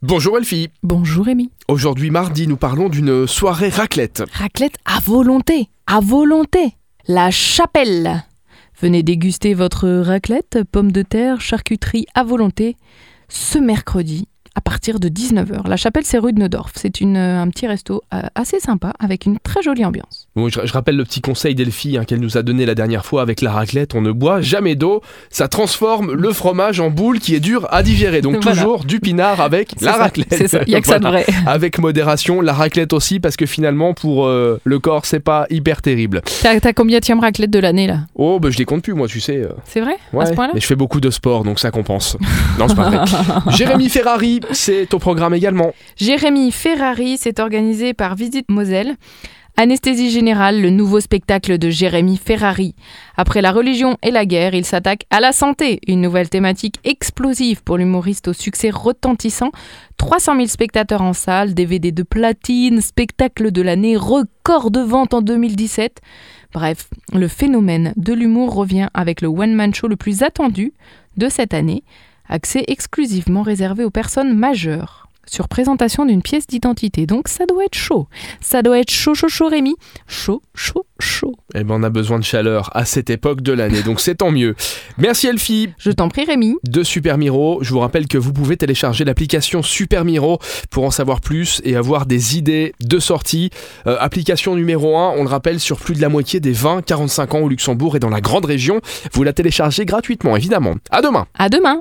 Bonjour Elfie. Bonjour Rémi. Aujourd'hui mardi, nous parlons d'une soirée raclette. Raclette à volonté, à volonté. La chapelle. Venez déguster votre raclette, pommes de terre, charcuterie à volonté ce mercredi à partir de 19h. La chapelle, c'est rue de Neudorf. C'est euh, un petit resto euh, assez sympa avec une très jolie ambiance. Bon, je, je rappelle le petit conseil d'Elfie hein, qu'elle nous a donné la dernière fois avec la raclette. On ne boit jamais d'eau. Ça transforme le fromage en boule qui est dur à digérer. Donc Voilà. toujours du pinard avec C'est la ça, raclette. C'est ça, il n'y a que ça de vrai. Avec modération, la raclette aussi parce que finalement pour euh, le corps c'est pas hyper terrible. T'as t'as combien de raclette de l'année là? Oh bah je les compte plus moi tu sais. C'est vrai? Ouais. À ce point-là? Mais je fais beaucoup de sport donc ça compense. non c'est pas vrai. Jérémy Ferrari au programme également. Jérémy Ferrari s'est organisé par Visite Moselle. Anesthésie générale, le nouveau spectacle de Jérémy Ferrari. Après la religion et la guerre, il s'attaque à la santé, une nouvelle thématique explosive pour l'humoriste au succès retentissant. 300 000 spectateurs en salle, DVD de platine, spectacle de l'année, record de vente en 2017. Bref, le phénomène de l'humour revient avec le one-man show le plus attendu de cette année, accès exclusivement réservé aux personnes majeures sur présentation d'une pièce d'identité. Donc ça doit être chaud. Ça doit être chaud, chaud, chaud, Rémi. Chaud, chaud, chaud. Eh ben on a besoin de chaleur à cette époque de l'année donc c'est tant mieux. Merci Elfie. Je t'en prie, Rémi. de Super Miro. Je vous rappelle que vous pouvez télécharger l'application Super Miro pour en savoir plus et avoir des idées de sortie. Euh, application numéro 1, on le rappelle, sur plus de la moitié des 20-45 ans au Luxembourg et dans la grande région. Vous la téléchargez gratuitement, évidemment. À demain À demain.